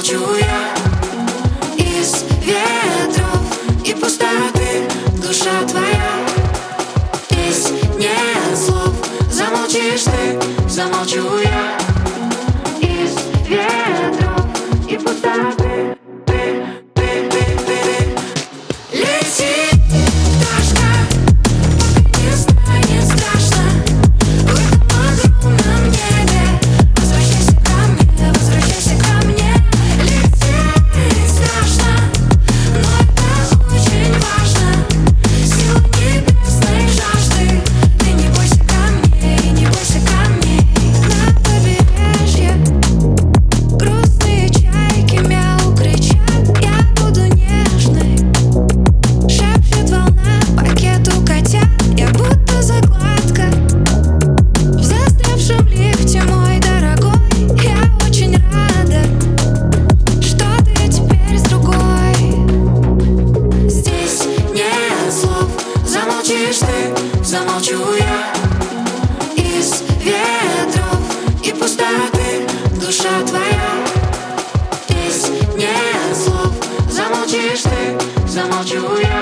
молчу я Из ветров и пустоты душа твоя. Здесь нет слов, замолчишь ты, замолчу я. замолчишь ты, замолчу я Из ветров и пустоты. Душа твоя Из нет слов. Замолчишь ты, замолчу я